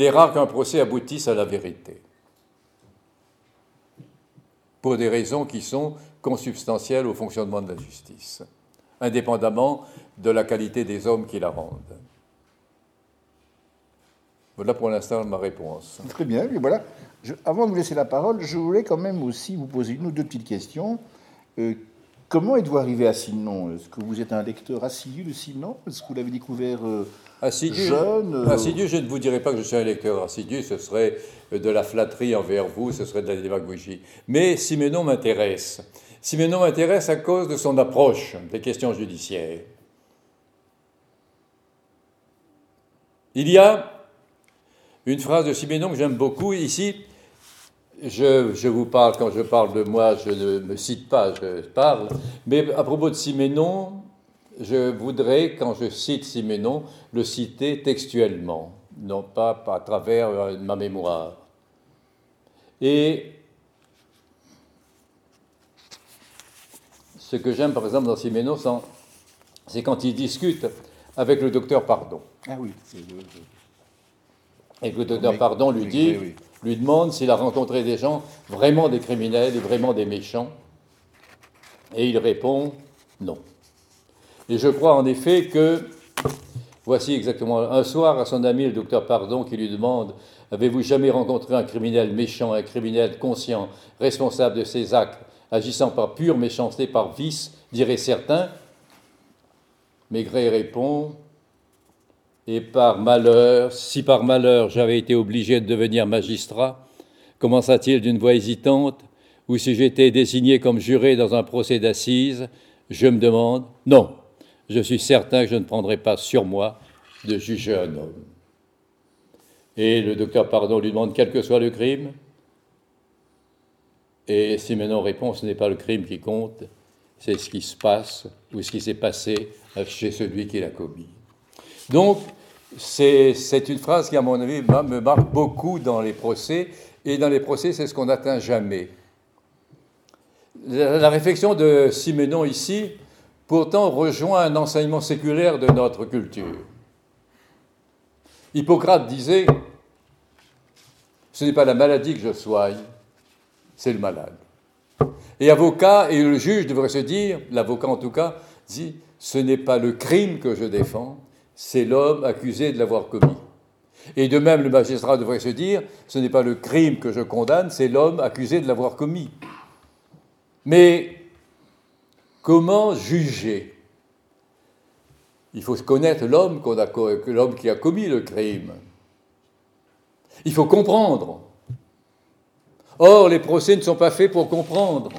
il est rare qu'un procès aboutisse à la vérité, pour des raisons qui sont consubstantielles au fonctionnement de la justice, indépendamment de la qualité des hommes qui la rendent. Voilà pour l'instant ma réponse. Très bien, et voilà. avant de vous laisser la parole, je voulais quand même aussi vous poser une ou deux petites questions. Euh, comment êtes-vous arrivé à Sinon Est-ce que vous êtes un lecteur assidu de Sinon Est-ce que vous l'avez découvert euh, assidu, jeune euh Assidu, je ne vous dirais pas que je suis un lecteur assidu, ce serait de la flatterie envers vous, ce serait de la démagogie. Mais Simenon m'intéresse. Simenon m'intéresse à cause de son approche des questions judiciaires. Il y a une phrase de Siménon que j'aime beaucoup. Ici, je, vous parle, quand je parle de moi, je ne me cite pas, je parle. Mais à propos de Siménon, je voudrais, quand je cite Siménon, le citer textuellement, non pas à travers ma mémoire. Et ce que j'aime, par exemple, dans Siménon, c'est quand il discute avec le docteur Pardon. Ah oui, et que le docteur Pardon lui dit, lui demande s'il a rencontré des gens vraiment des criminels et vraiment des méchants. Et il répond non. Et je crois en effet que, voici exactement un soir à son ami le docteur Pardon qui lui demande Avez-vous jamais rencontré un criminel méchant, un criminel conscient, responsable de ses actes, agissant par pure méchanceté, par vice, diraient certains? Maigret répond et par malheur, si par malheur j'avais été obligé de devenir magistrat, commença-t-il d'une voix hésitante, ou si j'étais désigné comme juré dans un procès d'assises, je me demande, non, je suis certain que je ne prendrai pas sur moi de juger un homme. Et le docteur Pardon lui demande quel que soit le crime. Et Simenon répond, ce n'est pas le crime qui compte, c'est ce qui se passe ou ce qui s'est passé chez celui qui l'a commis. Donc, c'est une phrase qui, à mon avis, me marque beaucoup dans les procès, et dans les procès, c'est ce qu'on n'atteint jamais. La, réflexion de Siménon ici, pourtant, rejoint un enseignement séculaire de notre culture. Hippocrate disait Ce n'est pas la maladie que je soigne, c'est le malade. Et avocat et le juge devraient se dire, l'avocat en tout cas, dit Ce n'est pas le crime que je défends, c'est l'homme accusé de l'avoir commis. Et de même, le magistrat devrait se dire, ce n'est pas le crime que je condamne, c'est l'homme accusé de l'avoir commis. Mais comment juger? Il faut connaître l'homme, qui a commis le crime. Il faut comprendre. Or, les procès ne sont pas faits pour comprendre.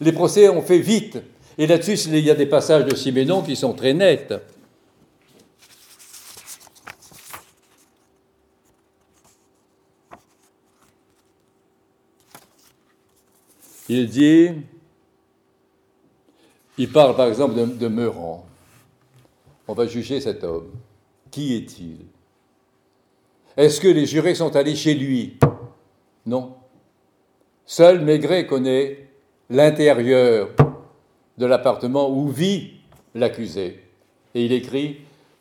Les procès ont fait vite. Et là-dessus, il y a des passages de Siménon qui sont très nets. Il dit, il parle par exemple de, de Meurant. On va juger cet homme. Qui est-il? Est-ce que les jurés sont allés chez lui? Non. Seul Maigret connaît l'intérieur de l'appartement où vit l'accusé. Et il écrit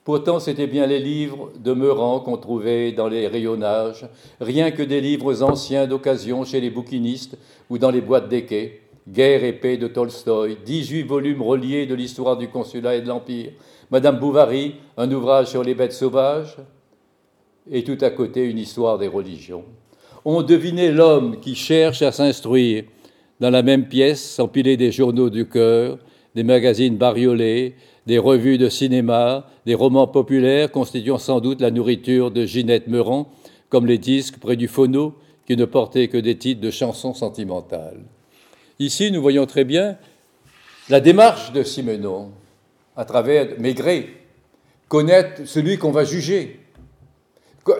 Pourtant, c'était bien les livres de Meurant qu'on trouvait dans les rayonnages, rien que des livres anciens d'occasion chez les bouquinistes ou dans les boîtes d'équerre. Guerre et paix de Tolstoï, 18 volumes reliés de l'histoire du consulat et de l'Empire, Madame Bovary, un ouvrage sur les bêtes sauvages, et tout à côté une histoire des religions. On devinait l'homme qui cherche à s'instruire dans la même pièce, empilée des journaux du cœur, des magazines bariolés, des revues de cinéma, des romans populaires constituant sans doute la nourriture de Ginette Meurant, comme les disques près du phono qui ne portaient que des titres de chansons sentimentales. Ici, nous voyons très bien la démarche de Simenon à travers Maigret, connaître celui qu'on va juger,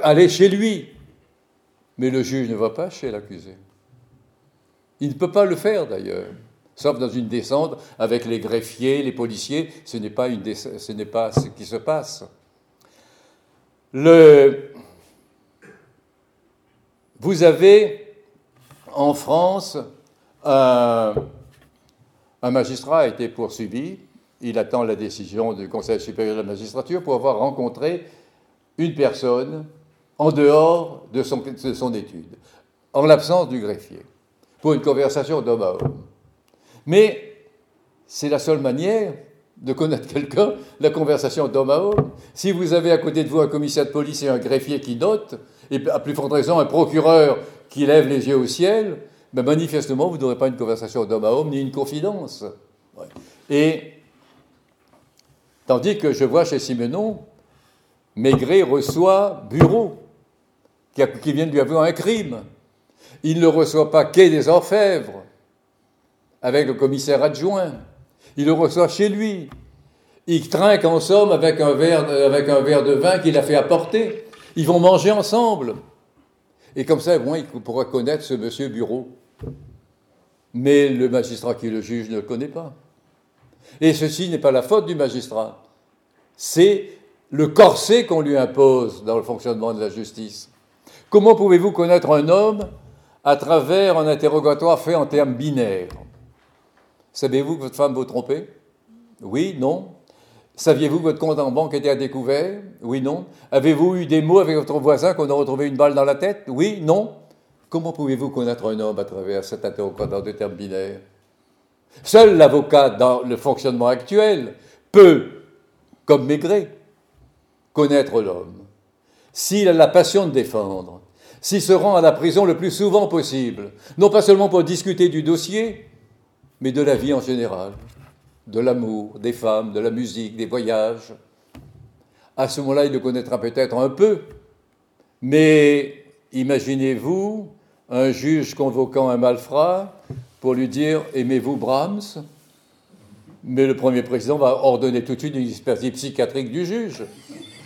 aller chez lui. Mais le juge ne va pas chez l'accusé. Il ne peut pas le faire d'ailleurs sauf dans une descente avec les greffiers, les policiers, ce n'est pas, ce, qui se passe. Vous avez en France un, un magistrat a été poursuivi, il attend la décision du Conseil supérieur de la magistrature pour avoir rencontré une personne en dehors de son, de son étude, en l'absence du greffier, pour une conversation d'homme à homme. Mais c'est la seule manière de connaître quelqu'un, la conversation d'homme à homme. Si vous avez à côté de vous un commissaire de police et un greffier qui note, et à plus forte raison un procureur qui lève les yeux au ciel, ben manifestement, vous n'aurez pas une conversation d'homme à homme ni une confidence. Et tandis que je vois chez Simenon, Maigret reçoit Bureau, qui, de lui avouer un crime. Il ne reçoit pas Quai des Orfèvres, avec le commissaire adjoint. Il le reçoit chez lui. Il trinque en somme avec un verre, de vin qu'il a fait apporter. Ils vont manger ensemble. Et comme ça, il pourra connaître ce monsieur Bureau. Mais le magistrat qui le juge ne le connaît pas. Et ceci n'est pas la faute du magistrat. C'est le corset qu'on lui impose dans le fonctionnement de la justice. Comment pouvez-vous connaître un homme à travers un interrogatoire fait en termes binaires? Savez-vous que votre femme vous trompait? Oui, non. Saviez-vous que votre compte en banque était à découvert? Oui, non. Avez-vous eu des mots avec votre voisin qu'on a retrouvé une balle dans la tête? Oui, non. Comment pouvez-vous connaître un homme à travers cet interrogatoire de termes binaires? Seul l'avocat, dans le fonctionnement actuel, peut, comme Maigret, connaître l'homme. S'il a la passion de défendre, s'il se rend à la prison le plus souvent possible, non pas seulement pour discuter du dossier, mais de la vie en général, de l'amour, des femmes, de la musique, des voyages. À ce moment-là, il le connaîtra peut-être un peu, mais imaginez-vous un juge convoquant un malfrat pour lui dire Aimez-vous Brahms? Mais le premier président va ordonner tout de suite une expertise psychiatrique du juge.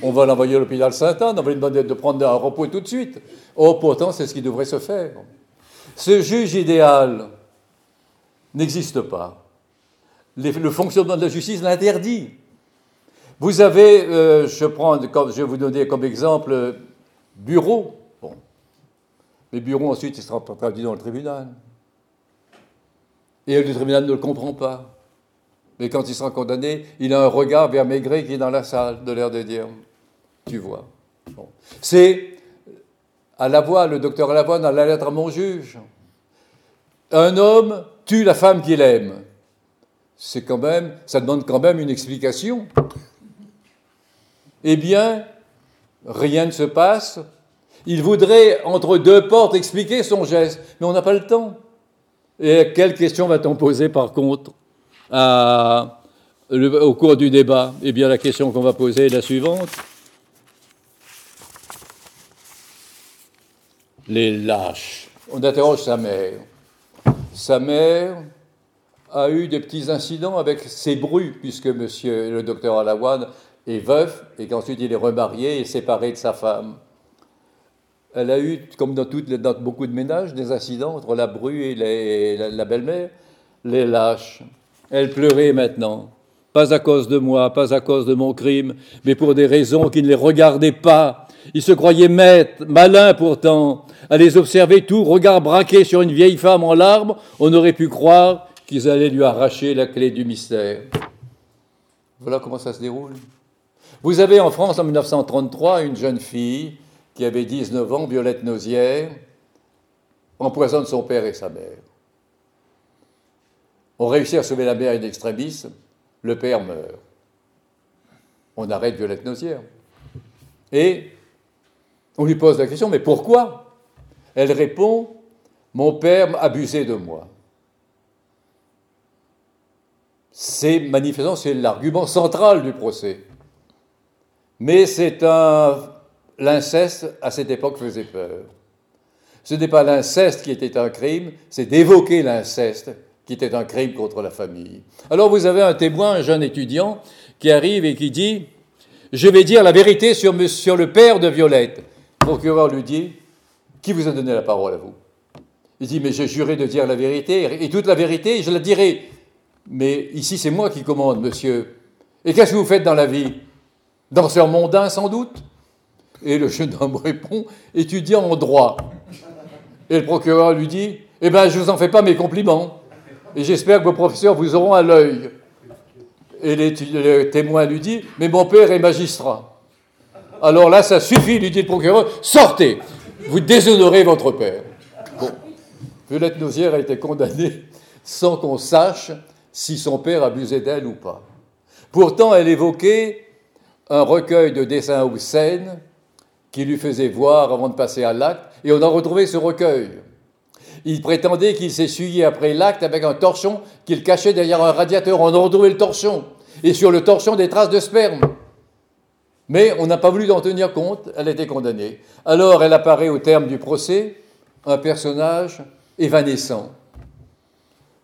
On va l'envoyer à l'hôpital Saint-Anne, on va lui demander de prendre un repos tout de suite. Oh, pourtant, c'est ce qui devrait se faire. Ce juge idéal, n'existe pas. le fonctionnement de la justice l'interdit. Vous avez, euh, je, prends, je vais vous donner comme exemple bureau. Bon. Mais bureau, ensuite, il sera traduit dans le tribunal. Et le tribunal ne le comprend pas. Mais quand il sera condamné, il a un regard vers Maigret qui est dans la salle, de l'air de dire Tu vois. C'est à la voix, le docteur à la voix dans la lettre à mon juge. Un homme tue la femme qu'il aime. C'est quand même, ça demande quand même une explication. Eh bien, rien ne se passe. Il voudrait, entre deux portes, expliquer son geste, mais on n'a pas le temps. Et quelle question va-t-on poser, par contre, au cours du débat? Eh bien, la question qu'on va poser est la suivante. Les lâches. On interroge sa mère. Sa mère a eu des petits incidents avec ses brus, puisque monsieur le docteur Alawan est veuf et qu'ensuite il est remarié et séparé de sa femme. Elle a eu, comme dans, beaucoup de ménages, des incidents entre la bru et la, belle-mère, les lâches. Elle pleurait maintenant, pas à cause de moi, pas à cause de mon crime, mais pour des raisons qui ne les regardaient pas. Il se croyait maître, malin pourtant, à les observer tout, regard braqué sur une vieille femme en larmes, on aurait pu croire qu'ils allaient lui arracher la clé du mystère. Voilà comment ça se déroule. Vous avez en France en 1933 une jeune fille qui avait 19 ans, Violette Nausière, empoisonne son père et sa mère. On réussit à sauver la mère in extremis, le père meurt. On arrête Violette Nausière. Et on lui pose la question, mais pourquoi? Elle répond Mon père abusé de moi. C'est manifestement c'est l'argument central du procès. Mais c'est un l'inceste à cette époque faisait peur. Ce n'est pas l'inceste qui était un crime, c'est d'évoquer l'inceste qui était un crime contre la famille. Alors vous avez un témoin, un jeune étudiant, qui arrive et qui dit Je vais dire la vérité sur, le père de Violette. Le procureur lui dit qui vous a donné la parole à vous? Il dit, mais j'ai juré de dire la vérité, et toute la vérité, je la dirai. Mais ici, c'est moi qui commande, monsieur. Et qu'est-ce que vous faites dans la vie? Danseur mondain, sans doute? Et le jeune homme répond, étudiant en droit. Et le procureur lui dit, eh bien, je ne vous en fais pas mes compliments. Et j'espère que vos professeurs vous auront à l'œil. Et le témoin lui dit, mais mon père est magistrat. alors là, ça suffit, lui dit le procureur, sortez, vous déshonorez votre père. Violette Nausière a été condamnée sans qu'on sache si son père abusait d'elle ou pas. Pourtant, elle évoquait un recueil de dessins ou scènes qui lui faisait voir avant de passer à l'acte, et on a retrouvé ce recueil. Il prétendait qu'il s'essuyait après l'acte avec un torchon qu'il cachait derrière un radiateur. On a retrouvé le torchon, et sur le torchon des traces de sperme. Mais on n'a pas voulu en tenir compte, elle était condamnée. Alors elle apparaît au terme du procès, un personnage évanescent.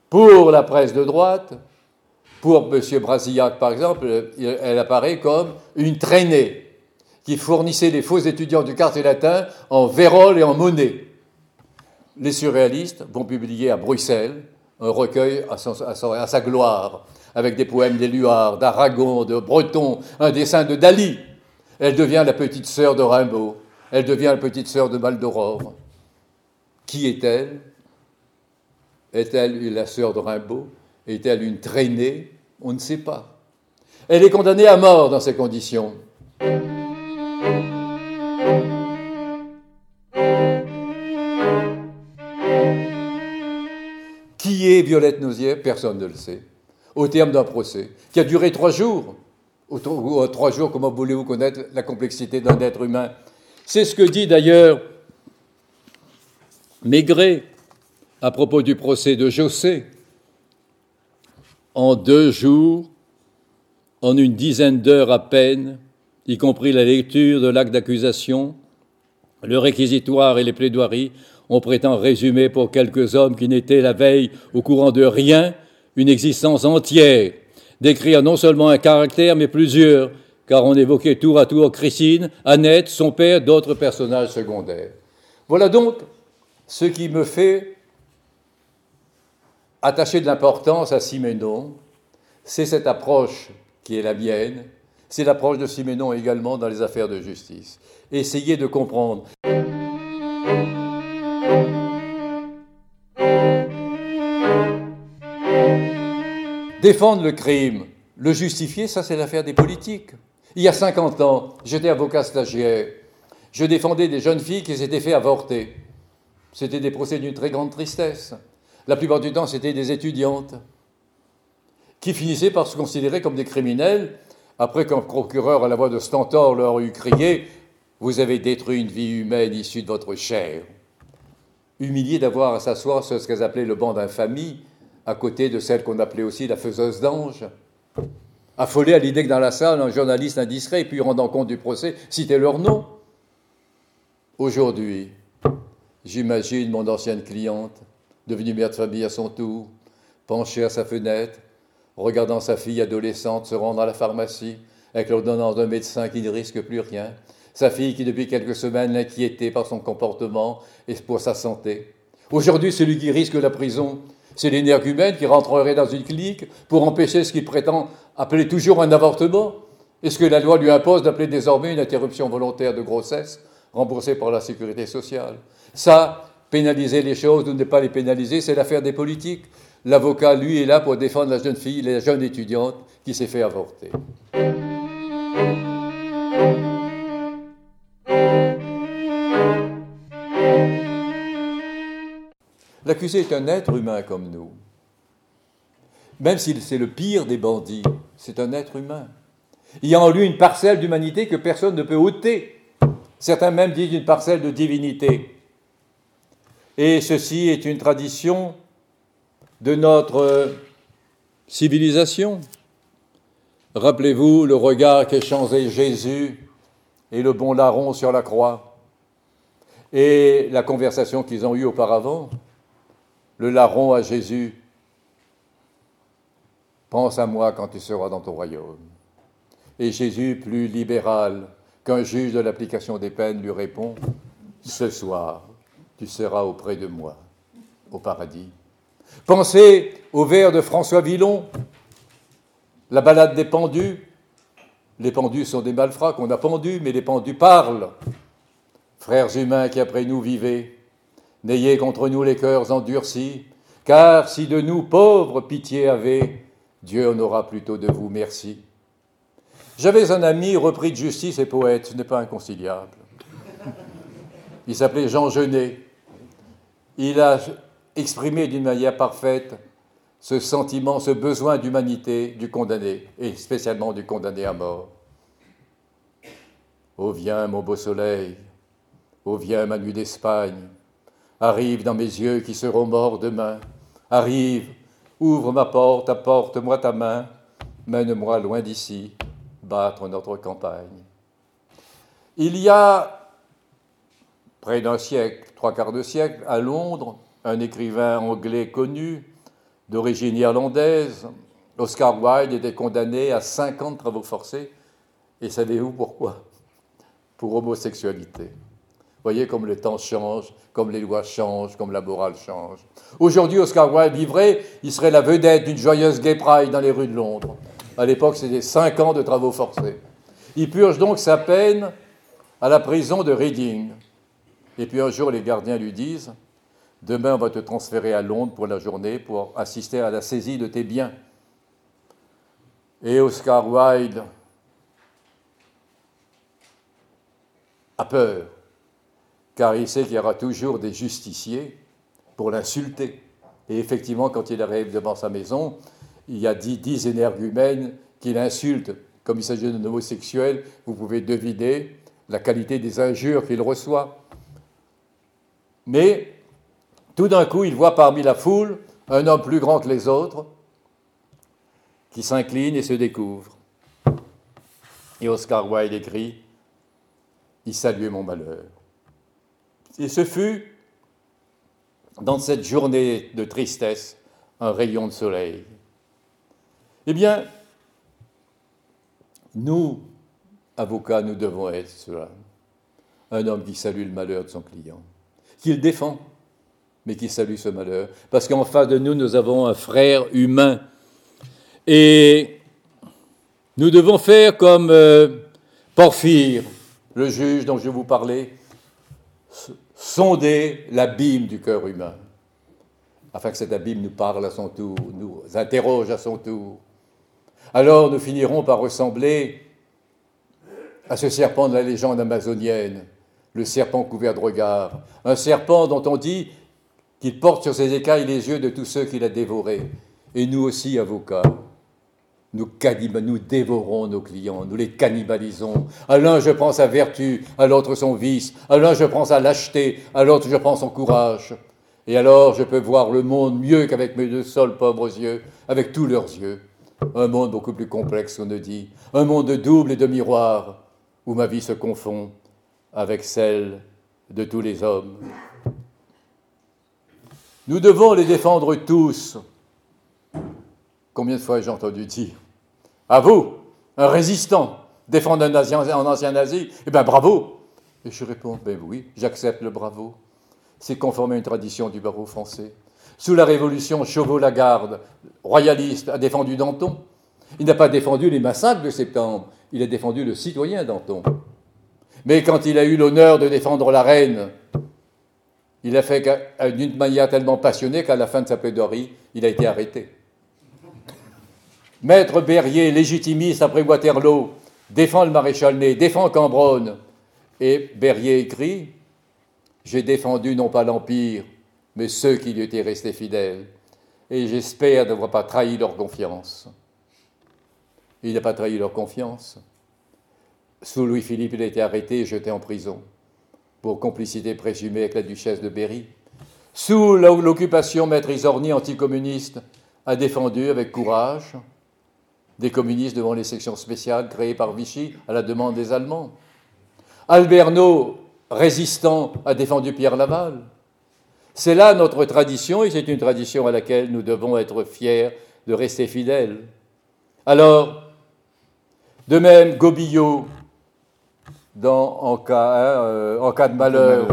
Pour la presse de droite, pour M. Brasillac par exemple, elle apparaît comme une traînée qui fournissait les faux étudiants du quartier latin en vérole et en monnaie. Les surréalistes vont publier à Bruxelles un recueil à, sa gloire, avec des poèmes d'Éluard, d'Aragon, de Breton, un dessin de Dali. Elle devient la petite sœur de Rimbaud, elle devient la petite sœur de Maldoror. Qui est-elle? Est-elle la sœur de Rimbaud? Est-elle une traînée? On ne sait pas. Elle est condamnée à mort dans ces conditions. Qui est Violette Nausière Personne ne le sait. Au terme d'un procès qui a duré trois jours. Ou trois jours, comment voulez-vous connaître la complexité d'un être humain? C'est ce que dit d'ailleurs Maigret à propos du procès de Jossé. En deux jours, en une dizaine d'heures à peine, y compris la lecture de l'acte d'accusation, le réquisitoire et les plaidoiries, on prétend résumer pour quelques hommes qui n'étaient la veille au courant de rien une existence entière, décrire non seulement un caractère, mais plusieurs, car on évoquait tour à tour Christine, Annette, son père, d'autres personnages secondaires. Voilà donc ce qui me fait attacher de l'importance à Siménon, c'est cette approche qui est la mienne, c'est l'approche de Siménon également dans les affaires de justice. Essayez de comprendre. Défendre le crime, le justifier, ça c'est l'affaire des politiques. Il y a 50 ans, j'étais avocat stagiaire. Je défendais des jeunes filles qui s'étaient fait avorter. C'était des procès d'une très grande tristesse. La plupart du temps, c'était des étudiantes qui finissaient par se considérer comme des criminels après qu'un procureur à la voix de Stentor leur eut crié Vous avez détruit une vie humaine issue de votre chair. Humilié d'avoir à s'asseoir sur ce qu'elles appelaient le banc d'infamie, à côté de celle qu'on appelait aussi la faiseuse d'ange. Affolé à l'idée que dans la salle, un journaliste indiscret, puis rendant compte du procès, citait leur nom. Aujourd'hui, j'imagine mon ancienne cliente, devenue mère de famille à son tour, penchée à sa fenêtre, regardant sa fille adolescente se rendre à la pharmacie avec l'ordonnance d'un médecin qui ne risque plus rien, sa fille qui depuis quelques semaines l'inquiétait par son comportement et pour sa santé. Aujourd'hui, celui qui risque la prison, c'est l'énergumène qui rentrerait dans une clinique pour empêcher ce qu'il prétend appeler toujours un avortement. Est-ce que la loi lui impose d'appeler désormais une interruption volontaire de grossesse remboursée par la sécurité sociale? Ça, pénaliser les choses ou ne pas les pénaliser, c'est l'affaire des politiques. L'avocat, lui, est là pour défendre la jeune fille, la jeune étudiante qui s'est fait avorter. L'accusé est un être humain comme nous. Même si c'est le pire des bandits, c'est un être humain. Il y a en lui une parcelle d'humanité que personne ne peut ôter. Certains même disent une parcelle de divinité. Et ceci est une tradition de notre civilisation. Rappelez-vous le regard qu'échangeaient Jésus et le bon larron sur la croix et la conversation qu'ils ont eue auparavant. Le larron à Jésus, pense à moi quand tu seras dans ton royaume. Et Jésus, plus libéral qu'un juge de l'application des peines, lui répond, ce soir, tu seras auprès de moi au paradis. Pensez au vers de François Villon, la balade des pendus. Les pendus sont des malfrats qu'on a pendus, mais les pendus parlent. Frères humains qui après nous vivez, n'ayez contre nous les cœurs endurcis, car si de nous pauvres pitié avez, Dieu en aura plutôt de vous merci. J'avais un ami repris de justice et poète, ce n'est pas inconciliable. Il s'appelait Jean Genet. Il a exprimé d'une manière parfaite ce sentiment, ce besoin d'humanité du condamné, et spécialement du condamné à mort. Oh viens, mon beau soleil, oh viens, ma nuit d'Espagne, arrive dans mes yeux qui seront morts demain, arrive, ouvre ma porte, apporte-moi ta main, mène-moi loin d'ici, battre notre campagne. Il y a près d'un siècle, trois quarts de siècle, à Londres, un écrivain anglais connu, d'origine irlandaise, Oscar Wilde, était condamné à 50 travaux forcés. Et savez-vous pourquoi? Pour homosexualité. Voyez comme le temps change, comme les lois changent, comme la morale change. Aujourd'hui, Oscar Wilde vivrait, il serait la vedette d'une joyeuse gay pride dans les rues de Londres. À l'époque, c'était 5 ans de travaux forcés. Il purge donc sa peine à la prison de Reading. Et puis un jour, les gardiens lui disent Demain, on va te transférer à Londres pour la journée pour assister à la saisie de tes biens. Et Oscar Wilde a peur, car il sait qu'il y aura toujours des justiciers pour l'insulter. Et effectivement, quand il arrive devant sa maison, il y a dix, dix énergumènes qui l'insultent. Comme il s'agit d'un homosexuel, vous pouvez deviner la qualité des injures qu'il reçoit. Mais tout d'un coup, il voit parmi la foule un homme plus grand que les autres qui s'incline et se découvre. Et Oscar Wilde écrit Il saluait mon malheur. Et ce fut, dans cette journée de tristesse, un rayon de soleil. Eh bien, nous, avocats, nous devons être cela. Un homme qui salue le malheur de son client qu'il défend, mais qui salue ce malheur. Parce qu'en face de nous, nous avons un frère humain. Et nous devons faire comme euh, Porphyre, le juge dont je vous parlais, sonder l'abîme du cœur humain, afin que cet abîme nous parle à son tour, nous interroge à son tour. Alors nous finirons par ressembler à ce serpent de la légende amazonienne le serpent couvert de regards, un serpent dont on dit qu'il porte sur ses écailles les yeux de tous ceux qu'il a dévorés. Et nous aussi, avocats, nous, dévorons nos clients, nous les cannibalisons. À l'un, je prends sa vertu, à l'autre son vice, à l'un, je prends sa lâcheté, à l'autre, je prends son courage. Et alors, je peux voir le monde mieux qu'avec mes deux seuls pauvres yeux, avec tous leurs yeux. Un monde beaucoup plus complexe qu'on ne dit, un monde de double et de miroir, où ma vie se confond, avec celle de tous les hommes. Nous devons les défendre tous. Combien de fois j'ai entendu dire À vous, un résistant, défendre un ancien, nazi Eh bien, bravo Et je réponds Ben oui, j'accepte le bravo. C'est conforme à une tradition du barreau français. Sous la Révolution, Chauveau-Lagarde, royaliste, a défendu Danton. Il n'a pas défendu les massacres de septembre, il a défendu le citoyen Danton. Mais quand il a eu l'honneur de défendre la reine, il a fait d'une manière tellement passionnée qu'à la fin de sa plaidoirie, il a été arrêté. Maître Berrier, légitimiste après Waterloo, défend le maréchal Ney, défend Cambronne. Et Berrier écrit J'ai défendu non pas l'Empire, mais ceux qui lui étaient restés fidèles. Et j'espère n'avoir pas trahi leur confiance. Il n'a pas trahi leur confiance. Sous Louis-Philippe, il a été arrêté et jeté en prison pour complicité présumée avec la duchesse de Berry. Sous l'occupation, Maître Isorni, anticommuniste, a défendu avec courage des communistes devant les sections spéciales créées par Vichy à la demande des Allemands. Alberno, résistant, a défendu Pierre Laval. C'est là notre tradition et c'est une tradition à laquelle nous devons être fiers de rester fidèles. Alors, de même, Gobillot, en, cas, hein, euh, en cas de malheur.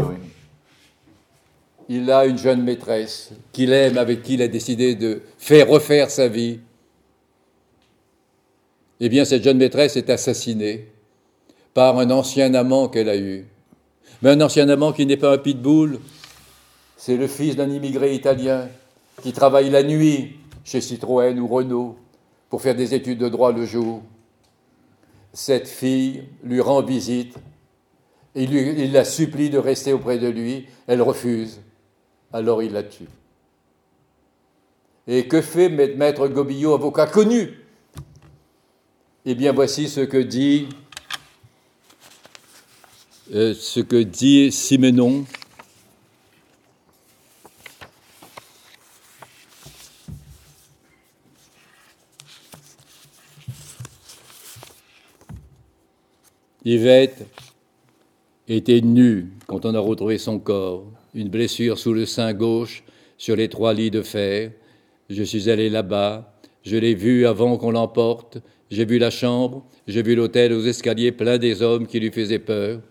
Il a une jeune maîtresse qu'il aime, avec qui il a décidé de faire refaire sa vie. Eh bien, cette jeune maîtresse est assassinée par un ancien amant qu'elle a eu. Mais un ancien amant qui n'est pas un pitbull, c'est le fils d'un immigré italien qui travaille la nuit chez Citroën ou Renault pour faire des études de droit le jour. cette fille lui rend visite il, la supplie de rester auprès de lui. Elle refuse. Alors il la tue. Et que fait maître Gobillot, avocat connu Eh bien, voici ce que dit, euh, dit Yvette était nue quand on a retrouvé son corps, une blessure sous le sein gauche sur les trois lits de fer. Je suis allé là-bas, je l'ai vue avant qu'on l'emporte, j'ai vu la chambre, j'ai vu l'hôtel aux escaliers plein des hommes qui lui faisaient peur.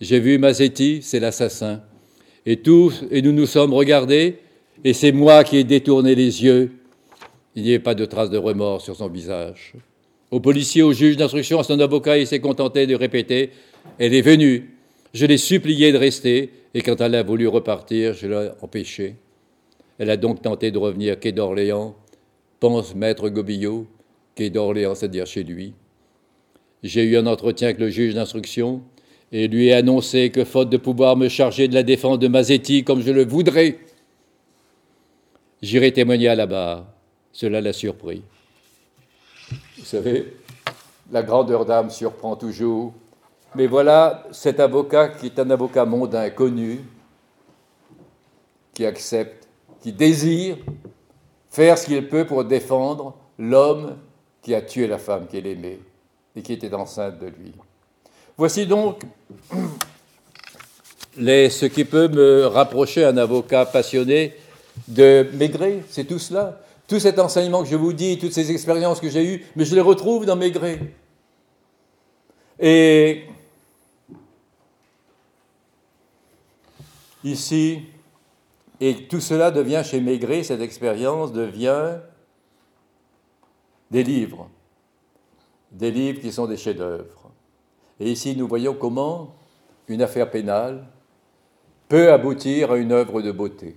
J'ai vu Mazetti, c'est l'assassin. Et tous, et nous nous sommes regardés, et c'est moi qui ai détourné les yeux. Il n'y avait pas de trace de remords sur son visage. Au policier, au juge d'instruction, à son avocat, il s'est contenté de répéter Elle est venue. Je l'ai supplié de rester, et quand elle a voulu repartir, je l'ai empêchée. Elle a donc tenté de revenir quai d'Orléans, pense maître Gobillot, quai d'Orléans, c'est-à-dire chez lui. J'ai eu un entretien avec le juge d'instruction et lui ai annoncé que, faute de pouvoir me charger de la défense de Mazetti comme je le voudrais, j'irai témoigner à la barre. Cela l'a surpris. Vous savez, la grandeur d'âme surprend toujours. Mais voilà cet avocat qui est un avocat mondain connu, qui accepte, qui désire faire ce qu'il peut pour défendre l'homme qui a tué la femme qu'il aimait et qui était enceinte de lui. Voici donc les, ce qui peut me rapprocher un avocat passionné de Maigret, c'est tout cela. Tout cet enseignement que je vous dis, toutes ces expériences que j'ai eues, mais je les retrouve dans Maigret. Et ici, et tout cela devient chez Maigret, cette expérience devient des livres, des livres qui sont des chefs-d'œuvre. Et ici, nous voyons comment une affaire pénale peut aboutir à une œuvre de beauté.